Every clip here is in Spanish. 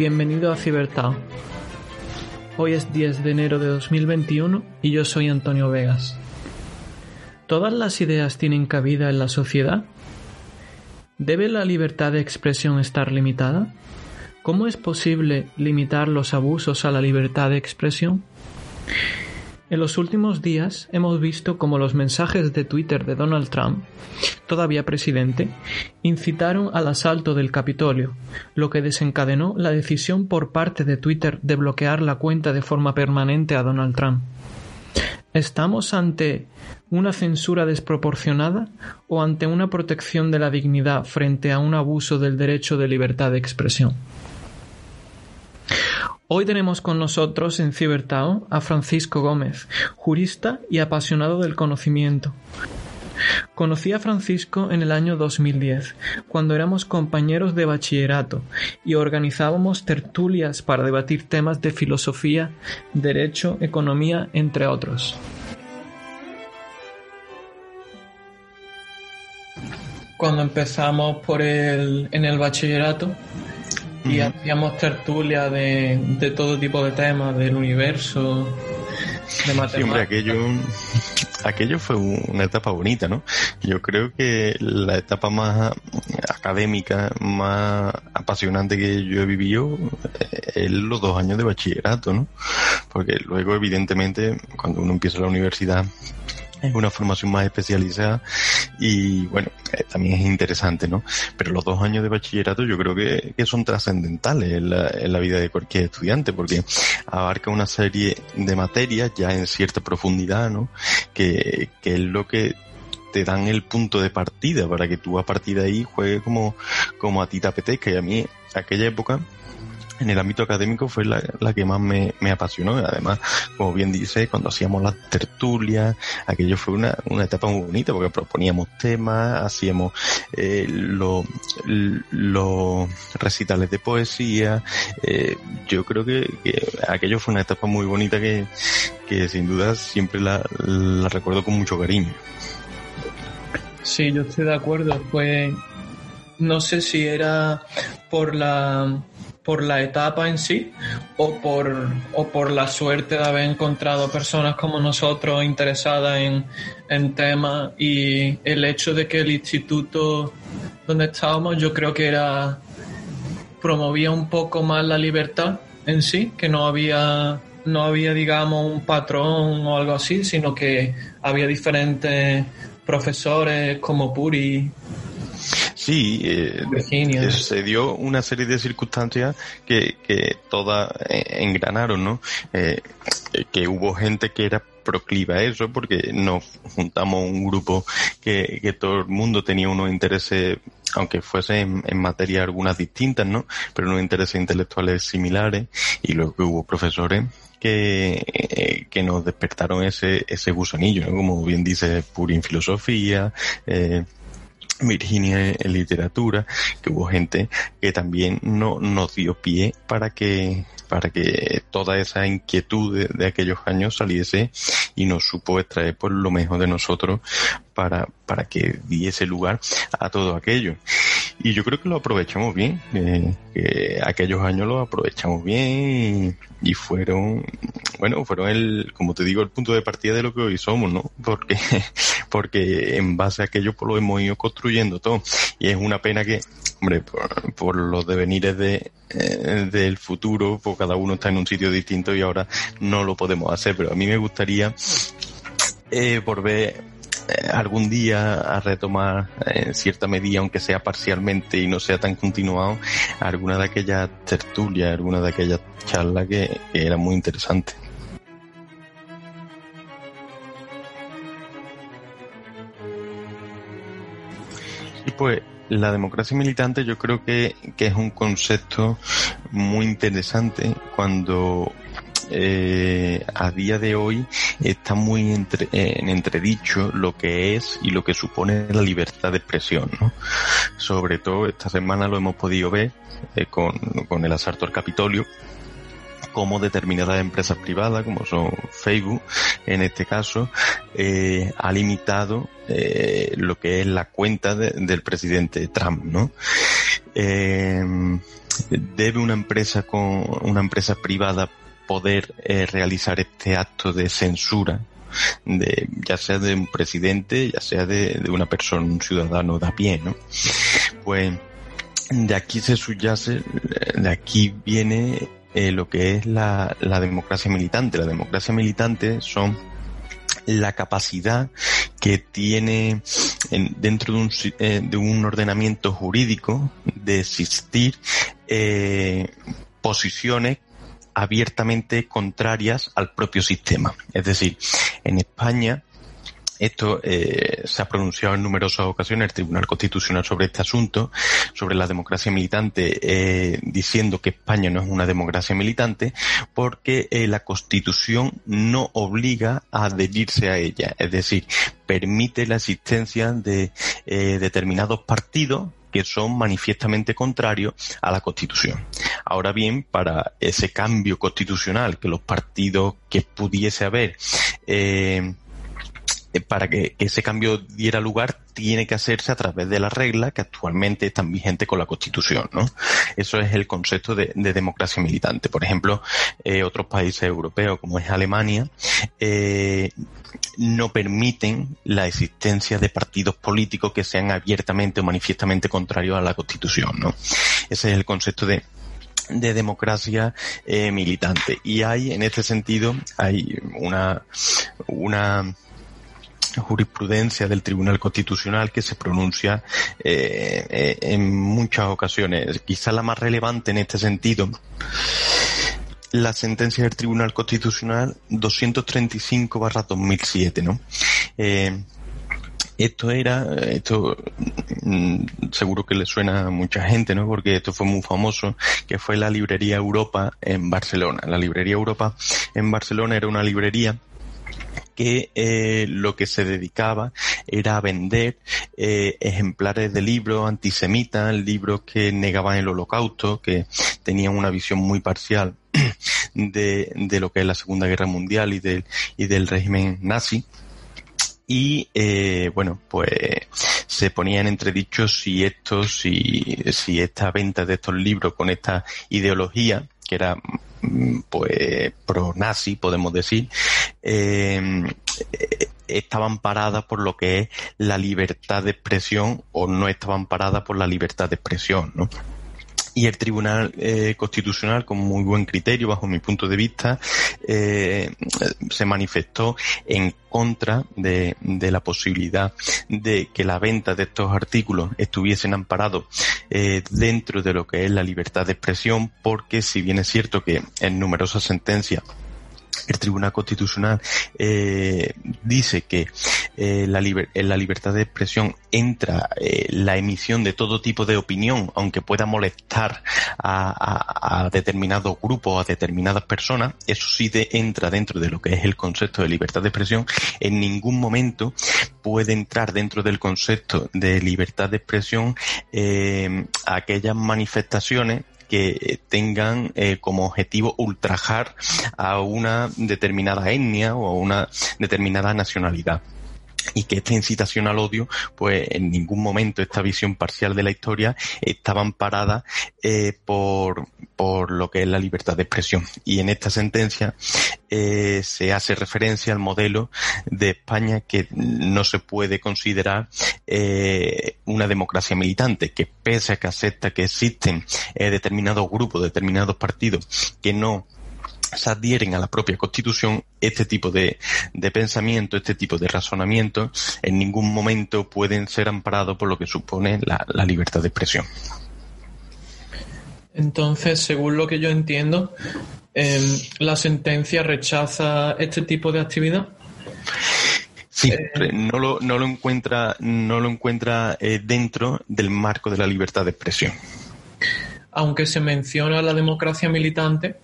Bienvenido a Cibertao. Hoy es 10 de enero de 2021 y yo soy Antonio Vegas. ¿Todas las ideas tienen cabida en la sociedad? ¿Debe la libertad de expresión estar limitada? ¿Cómo es posible limitar los abusos a la libertad de expresión? En los últimos días hemos visto cómo los mensajes de Twitter de Donald Trump, todavía presidente, incitaron al asalto del Capitolio, lo que desencadenó la decisión por parte de Twitter de bloquear la cuenta de forma permanente a Donald Trump. ¿Estamos ante una censura desproporcionada o ante una protección de la dignidad frente a un abuso del derecho de libertad de expresión? Hoy tenemos con nosotros en Cibertao a Francisco Gómez, jurista y apasionado del conocimiento. Conocí a Francisco en el año 2010, cuando éramos compañeros de bachillerato y organizábamos tertulias para debatir temas de filosofía, derecho, economía, entre otros. Cuando empezamos por el, en el bachillerato, y hacíamos tertulia de, de, todo tipo de temas, del universo, de matemáticas. Sí, hombre, aquello, aquello fue una etapa bonita, ¿no? Yo creo que la etapa más académica, más apasionante que yo he vivido eh, es los dos años de bachillerato, ¿no? Porque luego, evidentemente, cuando uno empieza la universidad, es una formación más especializada y bueno, eh, también es interesante, ¿no? Pero los dos años de bachillerato yo creo que, que son trascendentales en la, en la, vida de cualquier estudiante porque abarca una serie de materias ya en cierta profundidad, ¿no? Que, que es lo que te dan el punto de partida para que tú a partir de ahí juegues como, como a ti te apetezca y a mí aquella época en el ámbito académico fue la, la que más me, me, apasionó. Además, como bien dice, cuando hacíamos las tertulias, aquello fue una, una etapa muy bonita porque proponíamos temas, hacíamos eh, los lo recitales de poesía. Eh, yo creo que, que, aquello fue una etapa muy bonita que, que sin duda siempre la, la recuerdo con mucho cariño. Sí, yo estoy de acuerdo. Fue, no sé si era por la por la etapa en sí o por, o por la suerte de haber encontrado personas como nosotros interesadas en, en temas y el hecho de que el instituto donde estábamos yo creo que era promovía un poco más la libertad en sí, que no había no había digamos un patrón o algo así, sino que había diferentes profesores como Puri Sí, eh, se dio una serie de circunstancias que, que todas engranaron, ¿no? Eh, que hubo gente que era proclive a eso porque nos juntamos un grupo que, que todo el mundo tenía unos intereses aunque fuese en, en materias algunas distintas, ¿no? Pero unos intereses intelectuales similares y luego que hubo profesores que, eh, que nos despertaron ese, ese gusanillo, ¿no? Como bien dice Purin Filosofía, eh, Virginia en literatura, que hubo gente que también no nos dio pie para que para que toda esa inquietud de, de aquellos años saliese y nos supo extraer por lo mejor de nosotros para, para que diese lugar a todo aquello. Y yo creo que lo aprovechamos bien, eh, que aquellos años lo aprovechamos bien y, fueron bueno, fueron el, como te digo, el punto de partida de lo que hoy somos, ¿no? Porque, porque en base a aquello pues lo hemos ido construyendo todo. Y es una pena que, hombre, por, los devenires de, eh, del futuro, pues cada uno está en un sitio distinto y ahora no lo podemos hacer. Pero a mí me gustaría eh, volver algún día a retomar en cierta medida, aunque sea parcialmente y no sea tan continuado, alguna de aquellas tertulias, alguna de aquellas charlas que, que era muy interesante. Y pues la democracia militante yo creo que, que es un concepto muy interesante cuando eh, a día de hoy está muy entre, en entredicho lo que es y lo que supone la libertad de expresión. ¿no? Sobre todo esta semana lo hemos podido ver eh, con, con el asalto al Capitolio, como determinadas empresas privadas, como son Facebook, en este caso, eh, ha limitado eh, lo que es la cuenta del presidente Trump, ¿no? Eh, debe una empresa con una empresa privada poder eh, realizar este acto de censura de, ya sea de un presidente, ya sea de, una persona, un ciudadano de a pie, ¿no? Pues de aquí se subyace, de aquí viene eh, lo que es la, la democracia militante. La democracia militante son la capacidad que tiene en, dentro de un, eh, de un ordenamiento jurídico de existir posiciones abiertamente contrarias al propio sistema. Es decir, en España esto eh, se ha pronunciado en numerosas ocasiones el Tribunal Constitucional sobre este asunto, sobre la democracia militante, eh, diciendo que España no es una democracia militante porque eh, la Constitución no obliga a adherirse a ella. Es decir, permite la existencia de eh, determinados partidos que son manifiestamente contrarios a la Constitución. Ahora bien, para ese cambio constitucional que los partidos que pudiese haber eh, para que ese cambio diera lugar tiene que hacerse a través de las reglas que actualmente están vigentes con la Constitución, ¿no? Eso es el concepto de, democracia militante. Por ejemplo, eh, otros países europeos, como es Alemania, eh, no permiten la existencia de partidos políticos que sean abiertamente o manifiestamente contrarios a la Constitución, ¿no? Ese es el concepto de democracia militante y hay en este sentido hay una una jurisprudencia del Tribunal Constitucional que se pronuncia eh, eh, en muchas ocasiones. Quizá la más relevante en este sentido la sentencia del Tribunal Constitucional 235-2007, ¿no? Eh, esto era, esto mm, seguro que le suena a mucha gente, ¿no? Porque esto fue muy famoso, que fue la librería Europa en Barcelona. La librería Europa en Barcelona era una librería que eh, lo que se dedicaba era a vender eh, ejemplares de libros antisemitas, libros que negaban el holocausto, que tenían una visión muy parcial de, de lo que es la Segunda Guerra Mundial y del, y del régimen nazi. Y eh, bueno pues se ponían entredicho si esto si si esta venta de estos libros con esta ideología que era mm, pues pro nazi podemos decir eh, estaban paradas por lo que es la libertad de expresión o no estaban paradas por la libertad de expresión, ¿no? Y el Tribunal eh, Constitucional, con muy buen criterio, bajo mi punto de vista, eh, se manifestó en contra de, la posibilidad de que la venta de estos artículos estuviesen amparados eh, dentro de lo que es la libertad de expresión, porque si bien es cierto que en numerosas sentencias el Tribunal Constitucional eh, dice que eh, en la libertad de expresión entra eh, la emisión de todo tipo de opinión, aunque pueda molestar a, determinados grupos, a determinadas personas, eso sí entra dentro de lo que es el concepto de libertad de expresión. En ningún momento puede entrar dentro del concepto de libertad de expresión aquellas manifestaciones que tengan eh, como objetivo ultrajar a una determinada etnia o a una determinada nacionalidad y que esta incitación al odio, pues en ningún momento esta visión parcial de la historia estaba amparada eh, por, por lo que es la libertad de expresión. Y en esta sentencia eh, se hace referencia al modelo de España que no se puede considerar eh, una democracia militante, que pese a que acepta que existen eh, determinados grupos, determinados partidos que no se adhieren a la propia constitución, este tipo de, de, pensamiento, este tipo de razonamiento, en ningún momento pueden ser amparados por lo que supone la, la libertad de expresión. Entonces, según lo que yo entiendo, eh, la sentencia rechaza este tipo de actividad. Sí, eh, no lo, no lo encuentra, no lo encuentra eh, dentro del marco de la libertad de expresión. Aunque se menciona la democracia militante,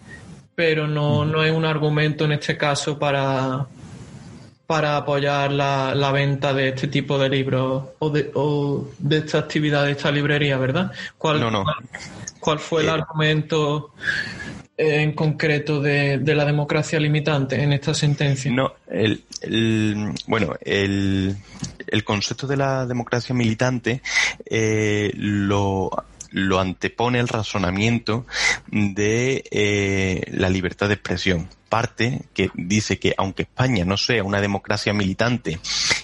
pero no, no es un argumento en este caso para, para apoyar la, la, venta de este tipo de libros o de, o de esta actividad de esta librería, ¿verdad? ¿Cuál, no, no. ¿Cuál, fue el eh, argumento en concreto de, de, la democracia limitante en esta sentencia? No, el, el bueno, el, el, concepto de la democracia militante eh, lo lo antepone el razonamiento de eh, la libertad de expresión. Parte que dice que aunque España no sea una democracia militante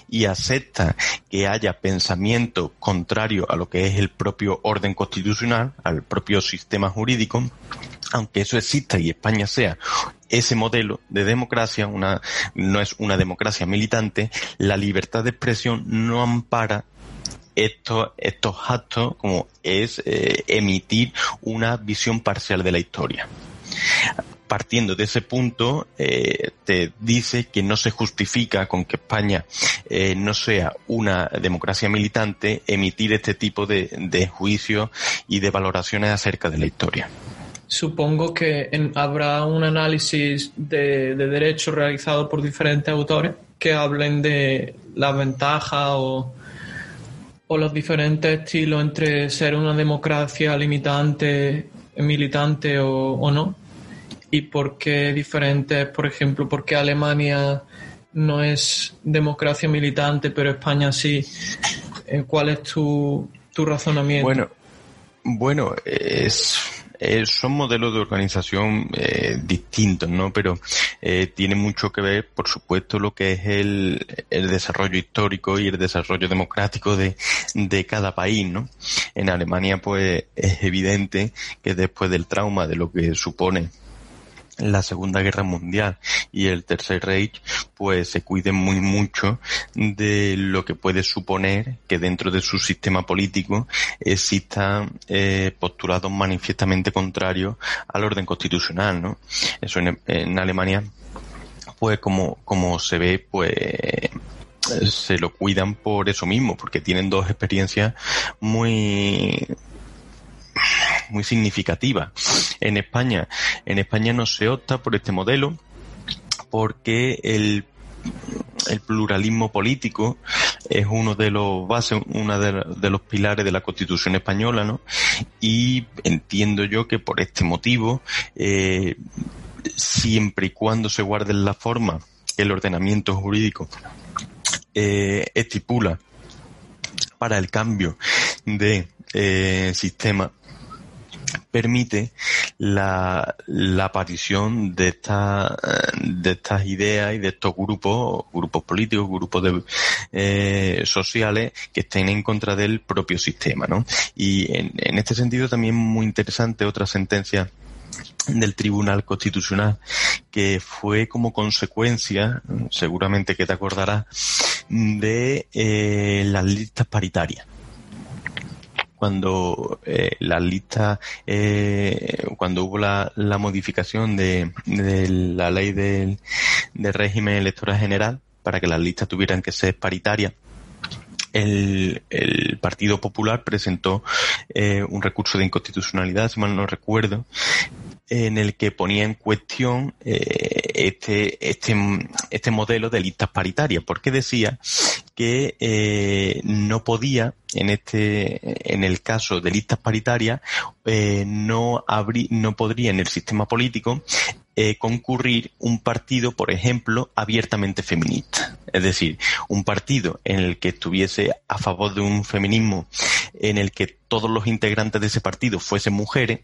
y acepta que haya pensamiento contrario a lo que es el propio orden constitucional, al propio sistema jurídico, aunque eso exista y España sea ese modelo de democracia, una, no es una democracia militante, la libertad de expresión no ampara estos, estos actos como es eh, emitir una visión parcial de la historia. Partiendo de ese punto, eh, te dice que no se justifica con que España eh, no sea una democracia militante emitir este tipo de, de juicios y de valoraciones acerca de la historia supongo que en, habrá un análisis de, de, derecho realizado por diferentes autores que hablen de la ventaja o, los diferentes estilos entre ser una democracia limitante, militante o, o no. Y por qué diferentes, por ejemplo, por qué Alemania no es democracia militante, pero España sí. Eh, ¿Cuál es tu, tu razonamiento? Bueno, bueno, es eh, son modelos de organización eh, distintos, ¿no? Pero eh, tiene mucho que ver, por supuesto, lo que es el, el desarrollo histórico y el desarrollo democrático de, de cada país, ¿no? En Alemania, pues, es evidente que después del trauma de lo que supone la Segunda Guerra Mundial y el Tercer Reich, pues se cuiden muy mucho de lo que puede suponer que dentro de su sistema político existan eh, postulados manifiestamente contrarios al orden constitucional, ¿no? Eso en, en Alemania, pues como, como se ve, pues se lo cuidan por eso mismo, porque tienen dos experiencias muy muy significativa. En España, en España no se opta por este modelo porque el el pluralismo político es uno de los bases, uno de, los pilares de la Constitución española, ¿no? Y entiendo yo que por este motivo, eh, siempre y cuando se guarde la forma el ordenamiento jurídico eh, estipula para el cambio de eh, sistema permite la, la aparición de, esta, de estas ideas y de estos grupos, grupos políticos, grupos de, eh, sociales que estén en contra del propio sistema, ¿no? Y en, este sentido también muy interesante otra sentencia del Tribunal Constitucional que fue como consecuencia, seguramente que te acordarás, de eh, las listas paritarias cuando eh, la lista, eh, cuando hubo la, la modificación de, la ley del, del régimen electoral general para que las listas tuvieran que ser paritarias, el, el, Partido Popular presentó eh, un recurso de inconstitucionalidad, si mal no recuerdo, en el que ponía en cuestión eh, este, este, este modelo de listas paritarias, porque decía que eh, no podía, en este, en el caso de listas paritarias, eh, no no podría en el sistema político eh, concurrir un partido, por ejemplo, abiertamente feminista. Es decir, un partido en el que estuviese a favor de un feminismo, en el que todos los integrantes de ese partido fuesen mujeres,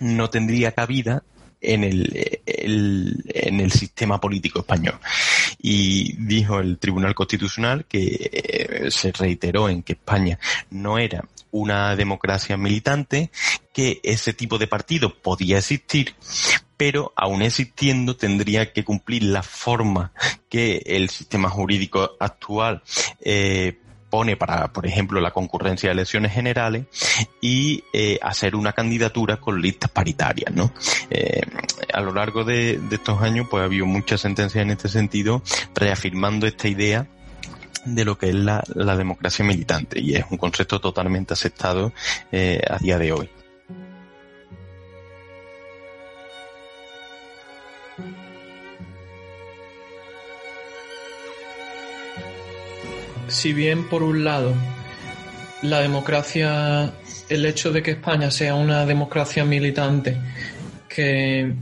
no tendría cabida en el, en el sistema político español. Y dijo el Tribunal Constitucional que eh, se reiteró en que España no era una democracia militante, que ese tipo de partido podía existir, pero aún existiendo tendría que cumplir la forma que el sistema jurídico actual eh, pone para, por ejemplo, la concurrencia de elecciones generales y eh, hacer una candidatura con listas paritarias, ¿no? Eh, a lo largo de, estos años, pues ha habido muchas sentencias en este sentido, reafirmando esta idea de lo que es la, democracia militante y es un concepto totalmente aceptado eh, a día de hoy. Si bien por un lado la democracia, el hecho de que España sea una democracia militante que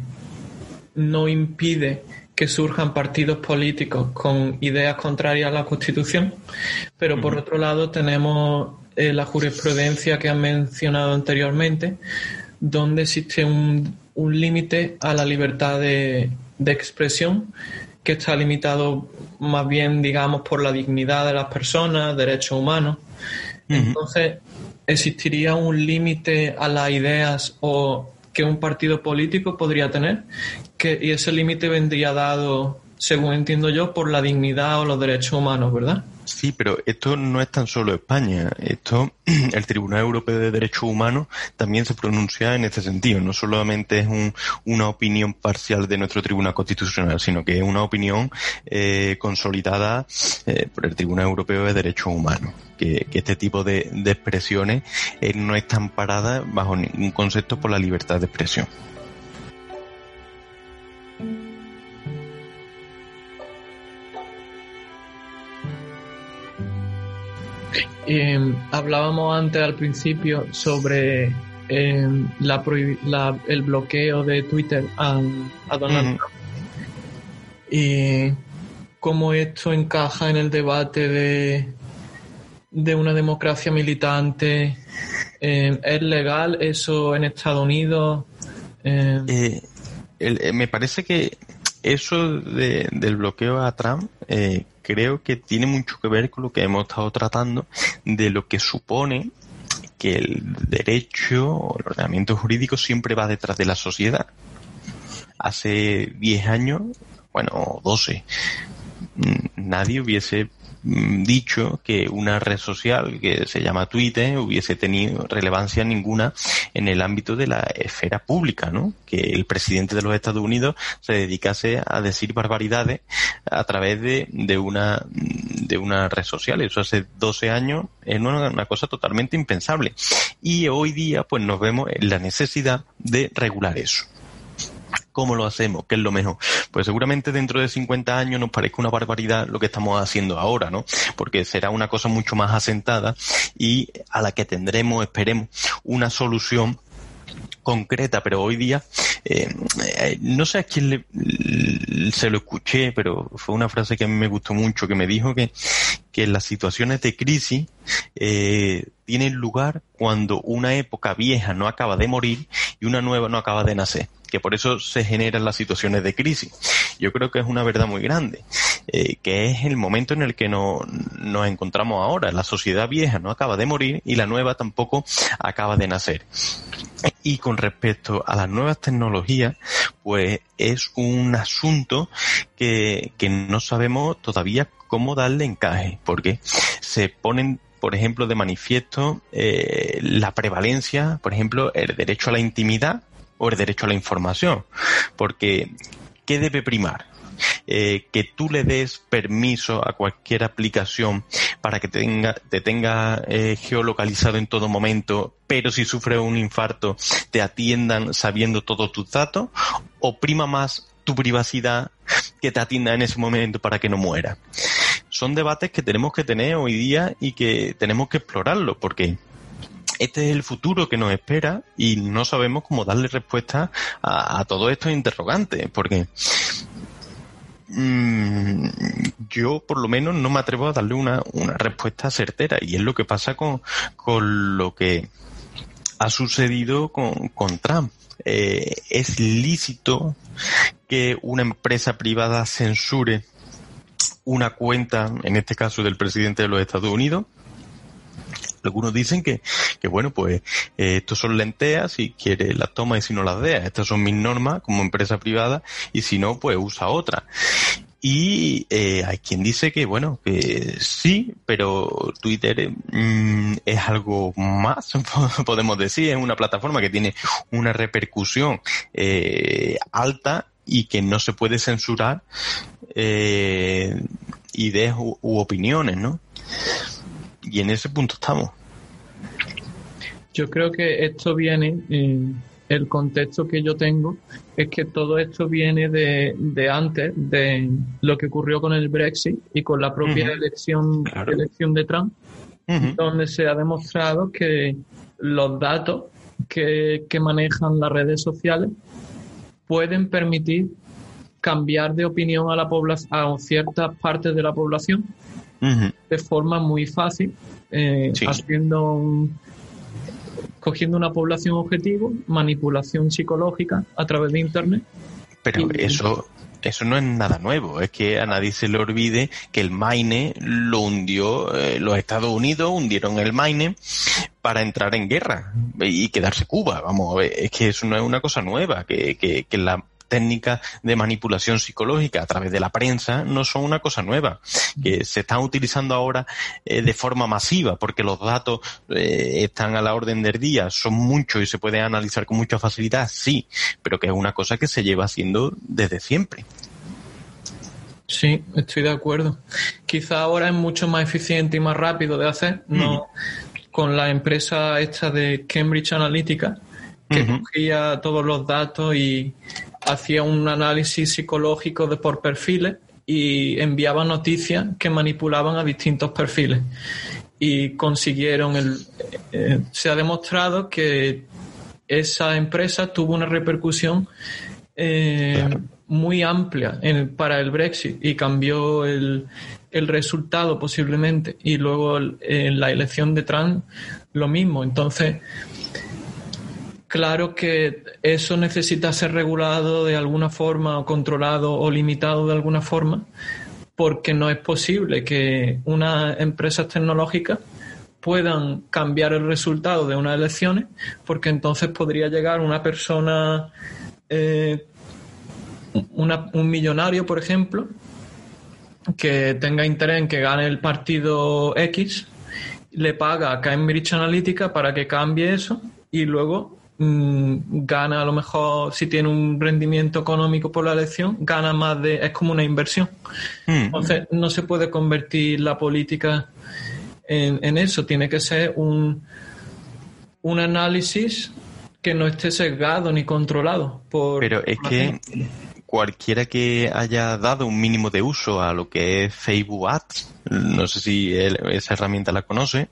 no impide que surjan partidos políticos con ideas contrarias a la Constitución, pero por otro lado tenemos eh, la jurisprudencia que han mencionado anteriormente, donde existe un, límite a la libertad de, de expresión que está limitado más bien, digamos, por la dignidad de las personas, derechos humanos. Entonces, ¿existiría un límite a las ideas o que un partido político podría tener? Que, y ese límite vendría dado, según entiendo yo, por la dignidad o los derechos humanos, ¿verdad? Sí, pero esto no es tan solo España. Esto, el Tribunal Europeo de Derechos Humanos también se pronuncia en este sentido. No solamente es una opinión parcial de nuestro Tribunal Constitucional, sino que es una opinión eh, consolidada eh, por el Tribunal Europeo de Derechos Humanos. Que, este tipo de, expresiones eh, no están paradas bajo ningún concepto por la libertad de expresión. Em, hablábamos antes al principio sobre em, el bloqueo de Twitter a, Donald Trump y cómo esto encaja en el debate de, de una democracia militante. Em, ¿Es legal eso en Estados Unidos? Eh, eh, me parece que eso del bloqueo a Trump eh, creo que tiene mucho que ver con lo que hemos estado tratando de lo que supone que el derecho o el ordenamiento jurídico siempre va detrás de la sociedad. Hace 10 años, bueno, 12, nadie hubiese Mm, dicho que una red social que se llama Twitter hubiese tenido relevancia ninguna en el ámbito de la esfera pública, ¿no? Que el presidente de los Estados Unidos se dedicase a decir barbaridades a través de, de una de una red social. Eso hace 12 años es una, una cosa totalmente impensable. Y hoy día, pues nos vemos en la necesidad de regular eso. ¿Cómo lo hacemos? ¿Qué es lo mejor? Pues seguramente dentro de 50 años nos parezca una barbaridad lo que estamos haciendo ahora, ¿no? Porque será una cosa mucho más asentada y a la que tendremos, esperemos, una solución concreta, pero hoy día eh, eh, no sé a quién le, se lo escuché, pero fue una frase que a mí me gustó mucho, que me dijo que, que las situaciones de crisis eh, tienen lugar cuando una época vieja no acaba de morir y una nueva no acaba de nacer que por eso se generan las situaciones de crisis. Yo creo que es una verdad muy grande, eh, que es el momento en el que no, nos encontramos ahora. La sociedad vieja no acaba de morir y la nueva tampoco acaba de nacer. Y con respecto a las nuevas tecnologías, pues es un asunto que, que no sabemos todavía cómo darle encaje, porque se ponen por ejemplo, de manifiesto eh, la prevalencia, por ejemplo, el derecho a la intimidad o el derecho a la información. Porque, ¿qué debe primar? Eh, que tú le des permiso a cualquier aplicación para que tenga, te tenga eh, geolocalizado en todo momento, pero si sufre un infarto te atiendan sabiendo todos tus datos, o prima más tu privacidad que te atienda en ese momento para que no muera. Son debates que tenemos que tener hoy día y que tenemos que explorarlo, porque este es el futuro que nos espera y no sabemos cómo darle respuesta a, todos estos interrogantes, porque mm, yo por lo menos no me atrevo a darle una, respuesta certera y es lo que pasa con, con lo que ha sucedido con, con Trump. Eh, es lícito que una empresa privada censure una cuenta, en este caso del presidente de los Estados Unidos. Algunos dicen que, que bueno, pues eh, estos son lenteas, si quiere las toma y si no las deja. Estas son mis normas como empresa privada y si no, pues usa otra. Y eh, hay quien dice que, bueno, que sí, pero Twitter mm, es algo más, podemos decir, es una plataforma que tiene una repercusión eh, alta y que no se puede censurar eh, ideas u, u opiniones, ¿no? Y en ese punto estamos. Yo creo que esto viene, eh, el contexto que yo tengo es que todo esto viene de, de antes, de lo que ocurrió con el Brexit y con la propia elección, Claro. elección de Trump, donde se ha demostrado que los datos que, que manejan las redes sociales pueden permitir cambiar de opinión a la a ciertas partes de la población de forma muy fácil, eh, Sí. haciendo un, cogiendo una población objetivo, manipulación psicológica a través de internet. Pero Y- eso, eso no es nada nuevo. Es que a nadie se le olvide que el Maine lo hundió, eh, los Estados Unidos hundieron el Maine para entrar en guerra y quedarse Cuba. Vamos a ver, es que eso no es una cosa nueva, que, que, que la técnicas de manipulación psicológica a través de la prensa no son una cosa nueva, que se están utilizando ahora eh, de forma masiva porque los datos eh, están a la orden del día, son muchos y se pueden analizar con mucha facilidad, sí, pero que es una cosa que se lleva haciendo desde siempre. Sí, estoy de acuerdo. Quizá ahora es mucho más eficiente y más rápido de hacer, no con la empresa esta de Cambridge Analytica, que cogía todos los datos y hacía un análisis psicológico de por perfiles y enviaba noticias que manipulaban a distintos perfiles. Y consiguieron el. eh, se ha demostrado que esa empresa tuvo una repercusión eh, Claro. muy amplia en- para el Brexit y cambió el, el resultado posiblemente. Y luego el- en la elección de Trump lo mismo. Entonces, claro que eso necesita ser regulado de alguna forma o controlado o limitado de alguna forma porque no es posible que unas empresas tecnológicas puedan cambiar el resultado de unas elecciones, porque entonces podría llegar una persona, eh, un millonario, por ejemplo, que tenga interés en que gane el partido X, le paga a Cambridge Analytica para que cambie eso y luego gana a lo mejor, si tiene un rendimiento económico por la elección, gana más de, es como una inversión. Mm. Entonces, no se puede convertir la política en, en eso. Tiene que ser un, un análisis que no esté sesgado ni controlado por. Pero es por que cualquiera que haya dado un mínimo de uso a lo que es Facebook Ads, no sé si él- esa herramienta la conoce,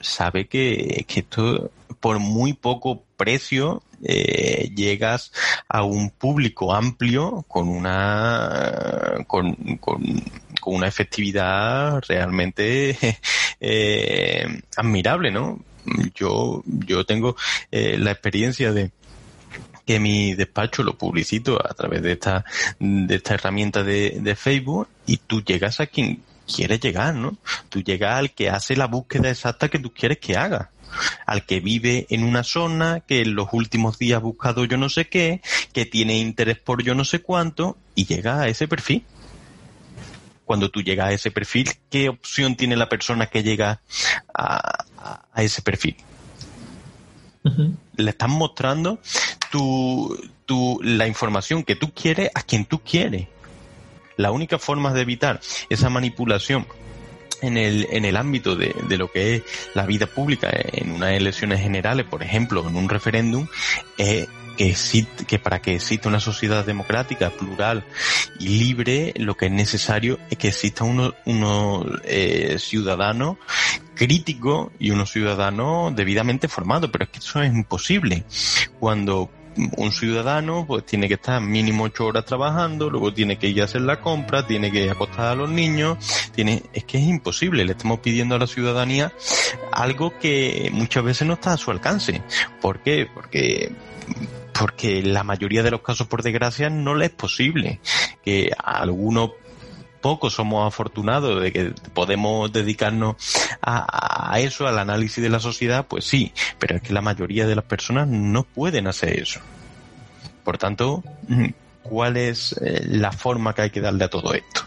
sabe que, que esto por muy poco precio eh, llegas a un público amplio con una con, con, con una efectividad realmente eh, admirable, ¿no? Yo, yo tengo eh, la experiencia de que mi despacho lo publicito a través de esta, de esta herramienta de, de Facebook y tú llegas a quien quieres llegar, ¿no? Tú llegas al que hace la búsqueda exacta que tú quieres que haga. Al que vive en una zona, que en los últimos días ha buscado yo no sé qué, que tiene interés por yo no sé cuánto, y llega a ese perfil. Cuando tú llegas a ese perfil, ¿qué opción tiene la persona que llega a, a- a ese perfil? Le estás mostrando tu, tu, la información que tú quieres a quien tú quieres. La única forma de evitar esa manipulación en el, en el ámbito de, de lo que es la vida pública, en unas elecciones generales, por ejemplo, en un referéndum, es que, que para que exista una sociedad democrática, plural y libre, lo que es necesario es que exista unos unos, eh, ciudadanos críticos y unos ciudadanos debidamente formados, pero es que eso es imposible. Cuando un ciudadano pues tiene que estar mínimo ocho horas trabajando, luego tiene que ir a hacer la compra, tiene que acostar a los niños, tiene, es que es imposible, le estamos pidiendo a la ciudadanía algo que muchas veces no está a su alcance. ¿Por qué? Porque porque la mayoría de los casos, por desgracia, no le es posible. Que algunos pocos somos afortunados de que podemos dedicarnos a, eso, al análisis de la sociedad, pues sí, pero es que la mayoría de las personas no pueden hacer eso. Por tanto, ¿cuál es eh, la forma que hay que darle a todo esto?